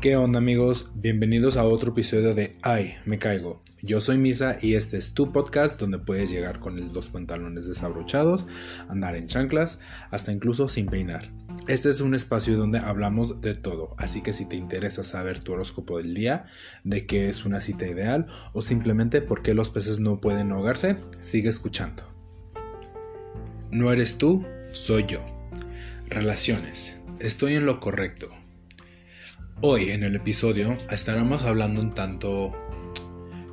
¿Qué onda amigos? Bienvenidos a otro episodio de Ay, me caigo. Yo soy Misa y este es tu podcast donde puedes llegar con los pantalones desabrochados, andar en chanclas, hasta incluso sin peinar. Este es un espacio donde hablamos de todo, así que si te interesa saber tu horóscopo del día, de qué es una cita ideal o simplemente por qué los peces no pueden ahogarse, sigue escuchando. No eres tú, soy yo. Relaciones. Estoy en lo correcto. Hoy en el episodio estaremos hablando un tanto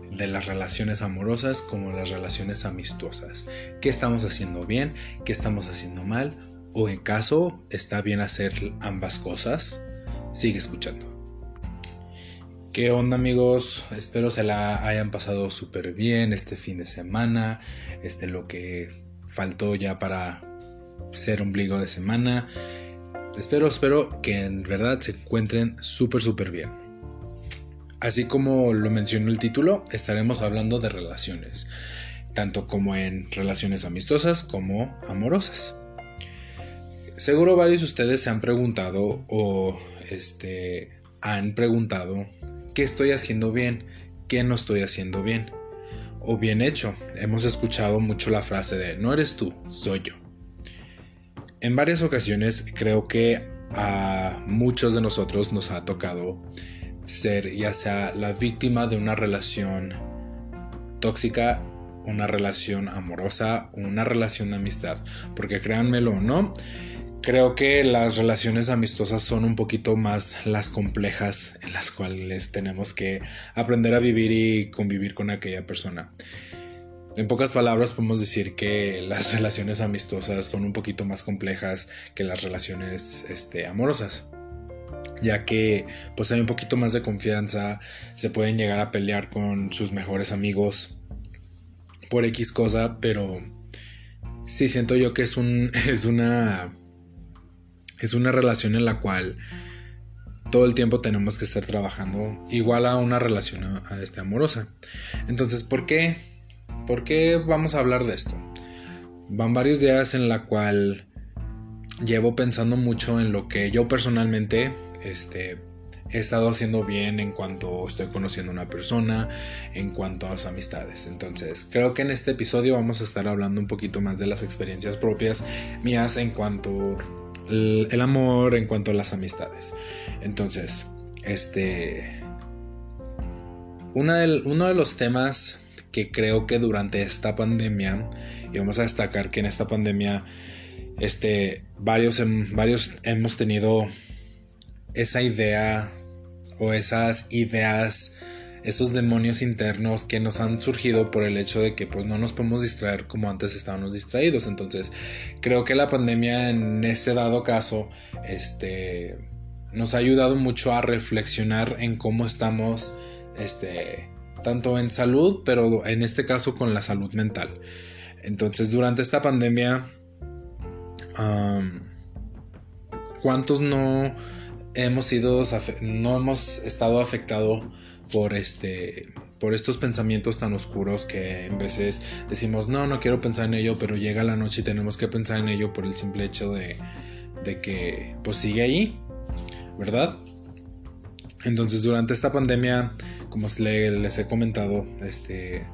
de las relaciones amorosas como las relaciones amistosas. ¿Qué estamos haciendo bien? ¿Qué estamos haciendo mal? ¿O en caso está bien hacer ambas cosas? Sigue escuchando. ¿Qué onda amigos? Espero se la hayan pasado súper bien este fin de semana. Este lo que faltó ya para ser ombligo de semana. Espero, espero que en verdad se encuentren súper, súper bien. Así como lo mencionó el título, estaremos hablando de relaciones, tanto como en relaciones amistosas como amorosas. Seguro varios de ustedes se han preguntado o este, han preguntado qué estoy haciendo bien, qué no estoy haciendo bien o bien hecho. Hemos escuchado mucho la frase de no eres tú, soy yo. En varias ocasiones creo que a muchos de nosotros nos ha tocado ser ya sea la víctima de una relación tóxica, una relación amorosa, una relación de amistad. Porque créanmelo o no, creo que las relaciones amistosas son un poquito más las complejas en las cuales tenemos que aprender a vivir y convivir con aquella persona. En pocas palabras podemos decir que las relaciones amistosas son un poquito más complejas que las relaciones este, amorosas ya que pues hay un poquito más de confianza, se pueden llegar a pelear con sus mejores amigos por X cosa, pero sí siento yo que es un es una es una relación en la cual todo el tiempo tenemos que estar trabajando igual a una relación este amorosa. Entonces, ¿por qué ¿Por qué vamos a hablar de esto? Van varios días en la cual llevo pensando mucho en lo que yo personalmente este, he estado haciendo bien en cuanto estoy conociendo a una persona, en cuanto a las amistades. Entonces, creo que en este episodio vamos a estar hablando un poquito más de las experiencias propias mías en cuanto el amor, en cuanto a las amistades. Entonces, este... uno de los temas que creo que durante esta pandemia, y vamos a destacar que en esta pandemia, este, varios, varios hemos tenido esa idea o esas ideas, esos demonios internos que nos han surgido por el hecho de que pues no nos podemos distraer como antes estábamos distraídos. Entonces, creo que la pandemia en ese dado caso, este, nos ha ayudado mucho a reflexionar en cómo estamos, este, tanto en salud, pero en este caso con la salud mental. Entonces, durante esta pandemia, ¿cuántos no hemos sido, no hemos estado afectados por este por estos pensamientos tan oscuros que en veces decimos no no quiero pensar en ello pero llega la noche y tenemos que pensar en ello por el simple hecho de, de que pues sigue ahí verdad entonces durante esta pandemia como les he comentado, este,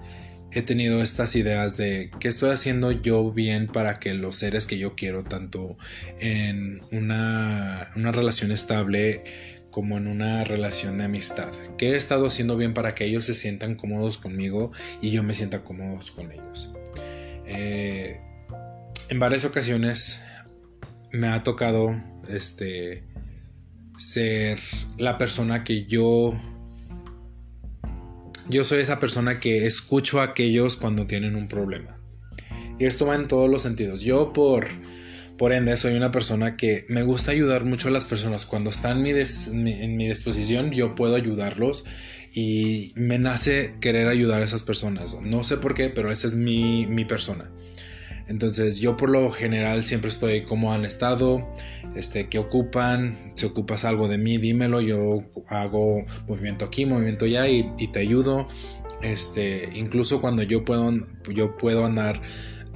he tenido estas ideas de qué estoy haciendo yo bien para que los seres que yo quiero, tanto en una, una relación estable como en una relación de amistad, qué he estado haciendo bien para que ellos se sientan cómodos conmigo y yo me sienta cómodos con ellos. Eh, en varias ocasiones me ha tocado este ser la persona que yo yo soy esa persona que escucho a aquellos cuando tienen un problema. Y esto va en todos los sentidos. Yo por, por ende soy una persona que me gusta ayudar mucho a las personas. Cuando están en mi, disposición yo puedo ayudarlos y me nace querer ayudar a esas personas. No sé por qué, pero esa es mi, mi persona. Entonces yo por lo general siempre estoy como han estado, este, qué ocupan, si ocupas algo de mí, dímelo, yo hago movimiento aquí, movimiento allá y, te ayudo. Este, incluso cuando yo puedo, yo puedo andar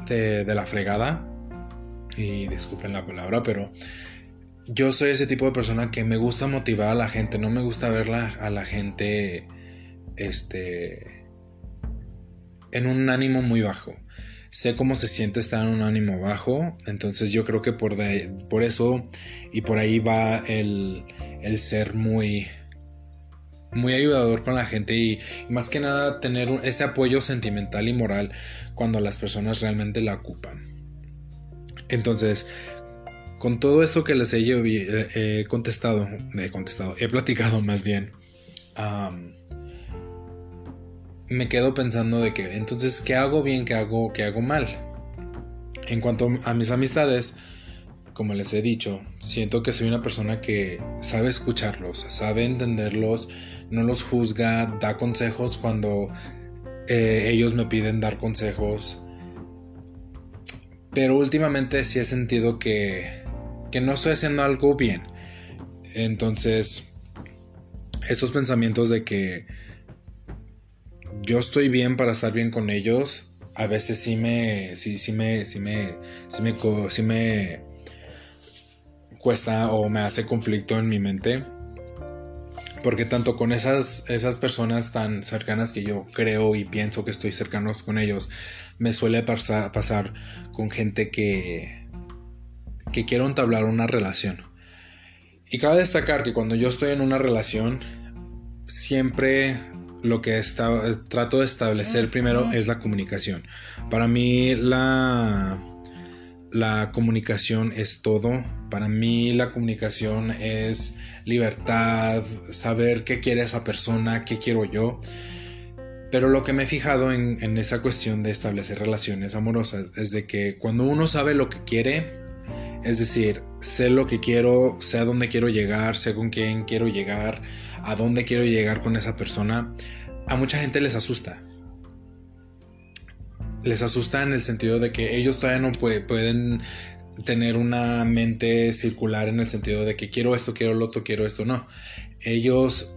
de, la fregada, y disculpen la palabra, pero yo soy ese tipo de persona que me gusta motivar a la gente, no me gusta ver a la gente este en un ánimo muy bajo. Sé cómo se siente estar en un ánimo bajo, entonces yo creo que por, por eso y por ahí va el, el ser muy muy ayudador con la gente y, más que nada tener ese apoyo sentimental y moral cuando las personas realmente la ocupan. Entonces, con todo esto que les he, contestado, he contestado, he platicado más bien, me quedo pensando de que entonces, ¿qué hago bien, qué hago, qué hago mal? En cuanto a mis amistades, como les he dicho, siento que soy una persona que sabe escucharlos, sabe entenderlos, no los juzga, da consejos cuando eh, ellos me piden dar consejos. Pero últimamente sí he sentido que, que no estoy haciendo algo bien. Entonces, esos pensamientos de que yo estoy bien para estar bien con ellos, a veces sí me, sí, me, sí me, sí me, sí me cuesta o me hace conflicto en mi mente. Porque tanto con esas, esas personas tan cercanas que yo creo y pienso que estoy cercanos con ellos, me suele pasar, pasar con gente que, que quiero entablar una relación. Y cabe destacar que cuando yo estoy en una relación, siempre lo que trato de establecer primero es la comunicación. Para mí la la comunicación es todo. Para mí la comunicación es libertad, saber qué quiere esa persona, qué quiero yo. Pero lo que me he fijado en, esa cuestión de establecer relaciones amorosas es de que cuando uno sabe lo que quiere, es decir, sé lo que quiero, sé a dónde quiero llegar, sé con quién quiero llegar, a dónde quiero llegar con esa persona, a mucha gente les asusta les asusta en el sentido de que ellos todavía no pueden tener una mente circular en el sentido de que quiero esto, quiero lo otro, quiero esto, no. Ellos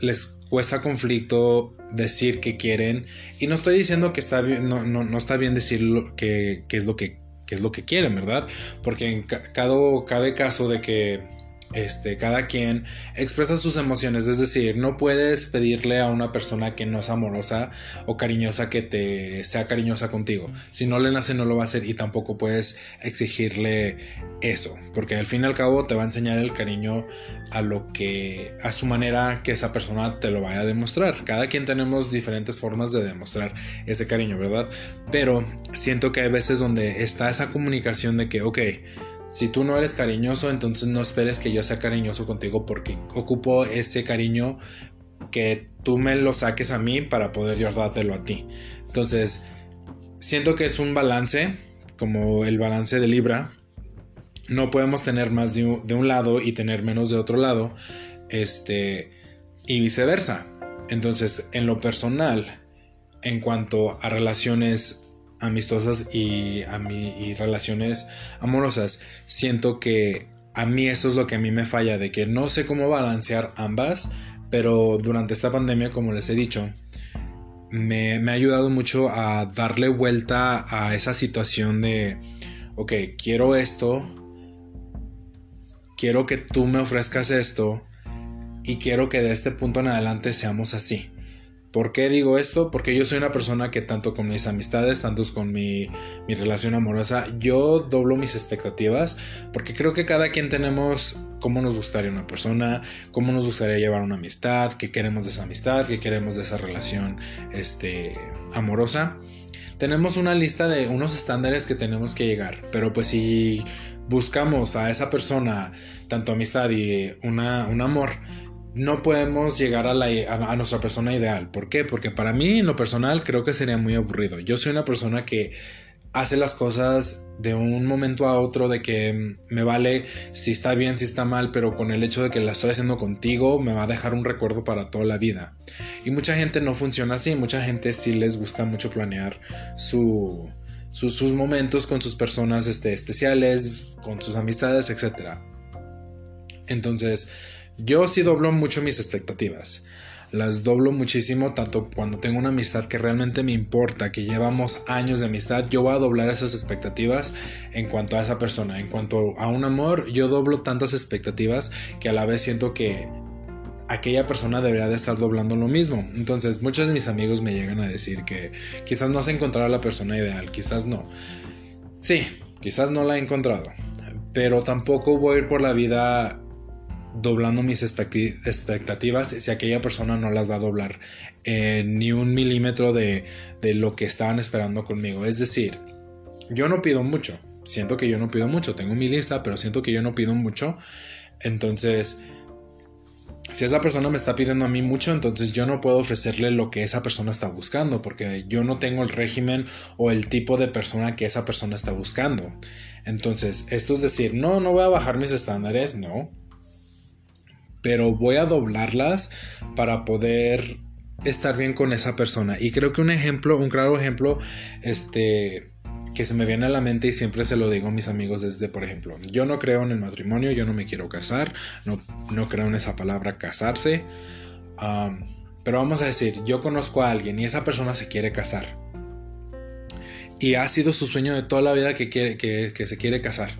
les cuesta conflicto decir que quieren y no estoy diciendo que está bien, no, no, está bien decir que, es lo que, es lo que quieren, ¿verdad? Porque en cada, cabe caso de que este, cada quien expresa sus emociones, es decir, no puedes pedirle a una persona que no es amorosa o cariñosa que te sea cariñosa contigo. Si no le nace no lo va a hacer y tampoco puedes exigirle eso, porque al fin y al cabo te va a enseñar el cariño a lo que a su manera que esa persona te lo vaya a demostrar. Cada quien tenemos diferentes formas de demostrar ese cariño, ¿verdad? Pero siento que hay veces donde está esa comunicación de que, ok, si tú no eres cariñoso, entonces no esperes que yo sea cariñoso contigo porque ocupo ese cariño que tú me lo saques a mí para poder yo dártelo a ti. Entonces, siento que es un balance, como el balance de Libra. No podemos tener más de un, lado y tener menos de otro lado. Este, y viceversa. Entonces, en lo personal, en cuanto a relaciones amistosas y, a y relaciones amorosas, siento que a mí eso es lo que a mí me falla, de que no sé cómo balancear ambas, pero durante esta pandemia, como les he dicho, me, me ha ayudado mucho a darle vuelta a esa situación de, ok, quiero esto, quiero que tú me ofrezcas esto y quiero que de este punto en adelante seamos así. ¿Por qué digo esto? Porque yo soy una persona que tanto con mis amistades, tanto con mi, relación amorosa, yo doblo mis expectativas porque creo que cada quien tenemos cómo nos gustaría una persona, cómo nos gustaría llevar una amistad, qué queremos de esa amistad, qué queremos de esa relación este, amorosa. Tenemos una lista de unos estándares que tenemos que llegar, pero pues si buscamos a esa persona, tanto amistad y una, un amor, no podemos llegar a, la, a, nuestra persona ideal. ¿Por qué? Porque para mí, en lo personal, creo que sería muy aburrido. Yo soy una persona que hace las cosas de un momento a otro, de que me vale si está bien, si está mal, pero con el hecho de que la estoy haciendo contigo, me va a dejar un recuerdo para toda la vida. Y mucha gente no funciona así, mucha gente sí les gusta mucho planear su, sus momentos con sus personas este, especiales, con sus amistades, etc. Entonces, yo sí doblo mucho mis expectativas. las doblo muchísimo, tanto cuando tengo una amistad que realmente me importa, que llevamos años de amistad, yo voy a doblar esas expectativas en cuanto a esa persona. En cuanto a un amor, yo doblo tantas expectativas que a la vez siento que aquella persona debería de estar doblando lo mismo. Entonces, muchos de mis amigos me llegan a decir que quizás no has encontrado a la persona ideal, quizás no. Sí, quizás no la he encontrado, pero tampoco voy a ir por la vida doblando mis expectativas si aquella persona no las va a doblar ni un milímetro de, de lo que estaban esperando conmigo. Es decir, yo no pido mucho, siento que yo no pido mucho, tengo mi lista, pero siento que yo no pido mucho. Entonces, si esa persona me está pidiendo a mí mucho, entonces yo no puedo ofrecerle lo que esa persona está buscando, porque yo no tengo el régimen o el tipo de persona que esa persona está buscando. Entonces, esto es decir, no, no voy a bajar mis estándares, no. Pero voy a doblarlas para poder estar bien con esa persona. Y creo que un ejemplo, un claro ejemplo, este, que se me viene a la mente y siempre se lo digo a mis amigos desde, por ejemplo, yo no creo en el matrimonio, yo no me quiero casar, no, no creo en esa palabra casarse, pero vamos a decir, yo conozco a alguien y esa persona se quiere casar. Y ha sido su sueño de toda la vida que, quiere, que, que se quiere casar.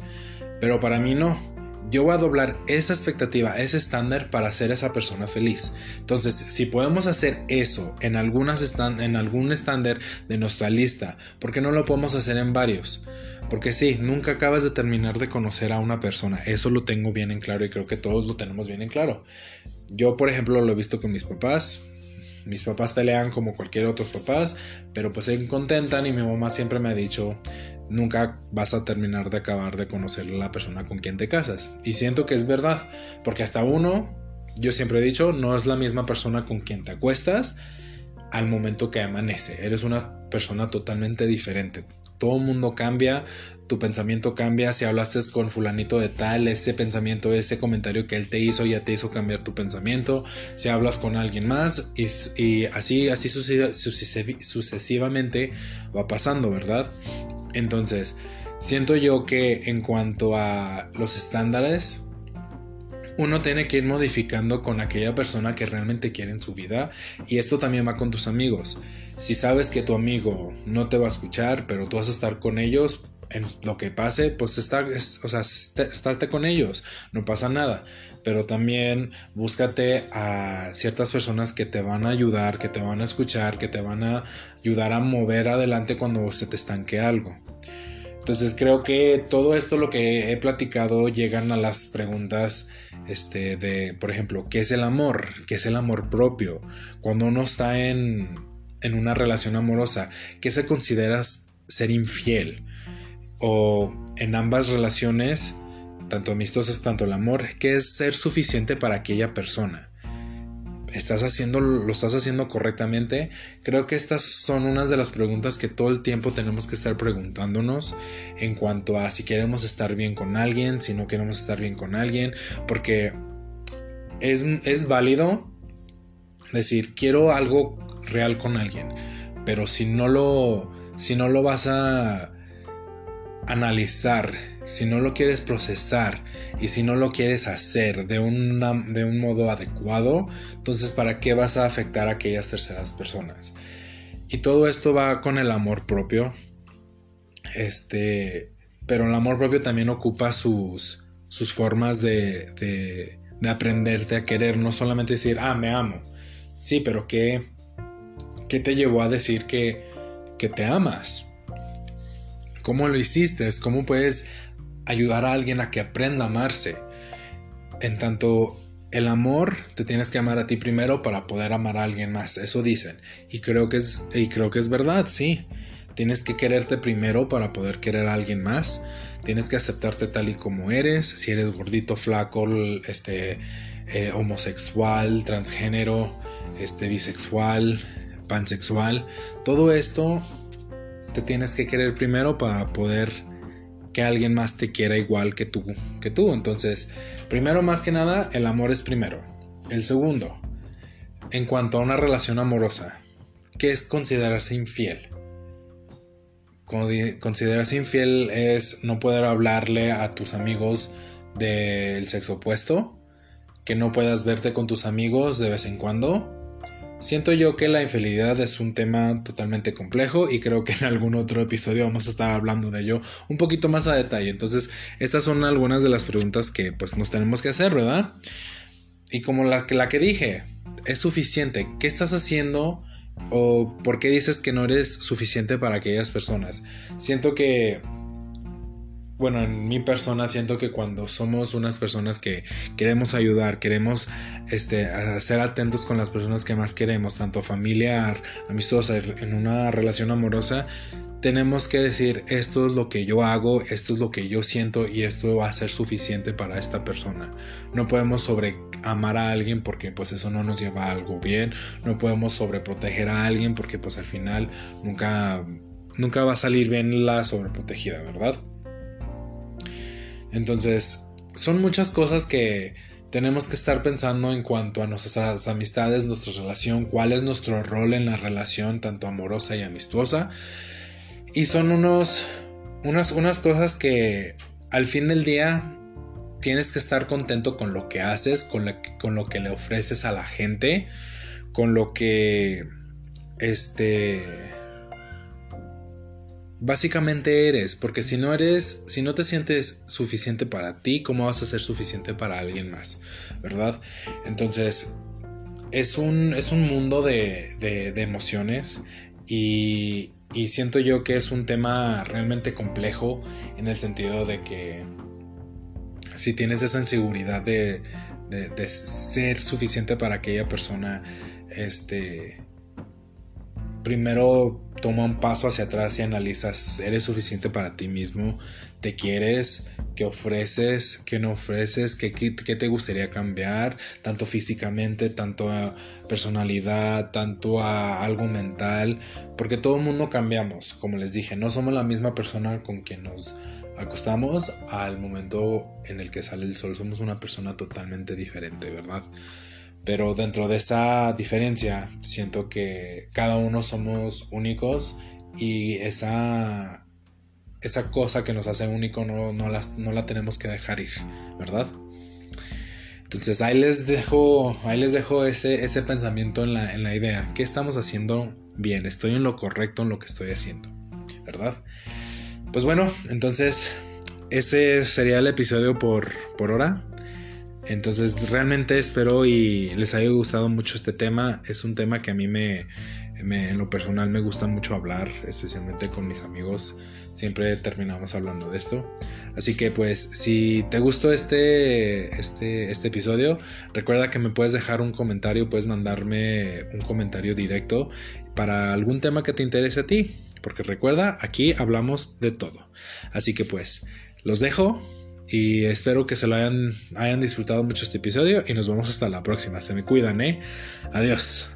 Pero para mí no yo voy a doblar esa expectativa, ese estándar para hacer a esa persona feliz. Entonces, si podemos hacer eso en, algunas en algún estándar de nuestra lista, ¿por qué no lo podemos hacer en varios? Porque sí, nunca acabas de terminar de conocer a una persona. Eso lo tengo bien en claro y creo que todos lo tenemos bien en claro. Yo, por ejemplo, lo he visto con mis papás. Mis papás pelean como cualquier otros papás, pero pues se contentan y mi mamá siempre me ha dicho, nunca vas a terminar de acabar de conocer a la persona con quien te casas. Y siento que es verdad, porque hasta uno, yo siempre he dicho, no es la misma persona con quien te acuestas al momento que amanece. Eres una persona totalmente diferente. Todo el mundo cambia, tu pensamiento cambia. Si hablaste con fulanito de tal, ese pensamiento, ese comentario que él te hizo ya te hizo cambiar tu pensamiento. Si hablas con alguien más y, y así, así sucesivamente va pasando, ¿verdad? Entonces, siento yo que en cuanto a los estándares, uno tiene que ir modificando con aquella persona que realmente quiere en su vida y esto también va con tus amigos. Si sabes que tu amigo no te va a escuchar, pero tú vas a estar con ellos, en lo que pase, pues está, o sea, estarte con ellos, no pasa nada. Pero también búscate a ciertas personas que te van a ayudar, que te van a escuchar, que te van a ayudar a mover adelante cuando se te estanque algo. Entonces creo que todo esto lo que he platicado llegan a las preguntas este, de, por ejemplo, ¿qué es el amor? ¿Qué es el amor propio? Cuando uno está en, en una relación amorosa, ¿qué se considera ser infiel? O en ambas relaciones, tanto amistosas, tanto el amor, que es ser suficiente para aquella persona. ¿Estás haciendo, lo estás haciendo correctamente? Creo que estas son unas de las preguntas que todo el tiempo tenemos que estar preguntándonos en cuanto a si queremos estar bien con alguien, si no queremos estar bien con alguien, porque es, es válido decir, quiero algo real con alguien, pero si no lo, si no lo vas a analizar, si no lo quieres procesar y si no lo quieres hacer de, de un modo adecuado, entonces ¿para qué vas a afectar a aquellas terceras personas? Y todo esto va con el amor propio. Este, pero el amor propio también ocupa sus, sus formas de, de, de aprenderte a querer, no solamente decir, ah, me amo. Sí, pero ¿qué, qué te llevó a decir que, que te amas? ¿Cómo lo hiciste? ¿Cómo puedes ayudar a alguien a que aprenda a amarse? En tanto, el amor te tienes que amar a ti primero para poder amar a alguien más. Eso dicen. Y creo que es, y creo que es verdad, sí. Tienes que quererte primero para poder querer a alguien más. Tienes que aceptarte tal y como eres. Si eres gordito, flaco, este, eh, homosexual, transgénero, este, bisexual, pansexual. Todo esto te tienes que querer primero para poder que alguien más te quiera igual que tú, que tú. Entonces, primero más que nada, el amor es primero. El segundo, en cuanto a una relación amorosa, ¿qué es considerarse infiel? Considerarse infiel es no poder hablarle a tus amigos del sexo opuesto, que no puedas verte con tus amigos de vez en cuando, Siento yo que la infidelidad es un tema totalmente complejo y creo que en algún otro episodio vamos a estar hablando de ello un poquito más a detalle. Entonces, estas son algunas de las preguntas que pues nos tenemos que hacer, ¿verdad? Y como la, la que dije, es suficiente. ¿Qué estás haciendo? ¿O por qué dices que no eres suficiente para aquellas personas? Siento que bueno, en mi persona siento que cuando somos unas personas que queremos ayudar, queremos este, ser atentos con las personas que más queremos, tanto familiar, amistosa, en una relación amorosa, tenemos que decir esto es lo que yo hago, esto es lo que yo siento y esto va a ser suficiente para esta persona. No podemos sobre amar a alguien porque pues eso no nos lleva a algo bien, no podemos sobreproteger a alguien porque pues al final nunca nunca va a salir bien la sobreprotegida, ¿verdad? Entonces, son muchas cosas que tenemos que estar pensando en cuanto a nuestras amistades, nuestra relación, cuál es nuestro rol en la relación, tanto amorosa y amistosa. Y son unos, unas, unas cosas que al fin del día tienes que estar contento con lo que haces, con, con lo que le ofreces a la gente, con lo que este básicamente eres, porque si no eres, si no te sientes suficiente para ti, ¿cómo vas a ser suficiente para alguien más? ¿Verdad? Entonces, es un, es un mundo de, de, emociones y, y, siento yo que es un tema realmente complejo en el sentido de que si tienes esa inseguridad de, de, de ser suficiente para aquella persona, este primero toma un paso hacia atrás y analizas, ¿eres suficiente para ti mismo? ¿Te quieres? ¿Qué ofreces? ¿Qué no ofreces? ¿Qué, te gustaría cambiar? Tanto físicamente, tanto a personalidad, tanto a algo mental. Porque todo el mundo cambiamos, como les dije, no somos la misma persona con quien nos acostamos al momento en el que sale el sol. Somos una persona totalmente diferente, ¿verdad? Pero dentro de esa diferencia siento que cada uno somos únicos y esa, esa cosa que nos hace único no, no, la, tenemos que dejar ir, ¿verdad? Entonces ahí les dejo, ahí les dejo ese, ese pensamiento en la, en la idea. ¿Qué estamos haciendo bien? ¿Estoy en lo correcto en lo que estoy haciendo? ¿Verdad? Pues bueno, entonces ese sería el episodio por, por hora. Entonces realmente espero y les haya gustado mucho este tema. Es un tema que a mí me, en lo personal me gusta mucho hablar, especialmente con mis amigos. Siempre terminamos hablando de esto. Así que pues si te gustó este, este, este episodio, recuerda que me puedes dejar un comentario, puedes mandarme un comentario directo para algún tema que te interese a ti. Porque recuerda, aquí hablamos de todo. Así que pues, los dejo. Y espero que se lo hayan, hayan disfrutado mucho este episodio y nos vemos hasta la próxima. Se me cuidan, ¿eh? Adiós.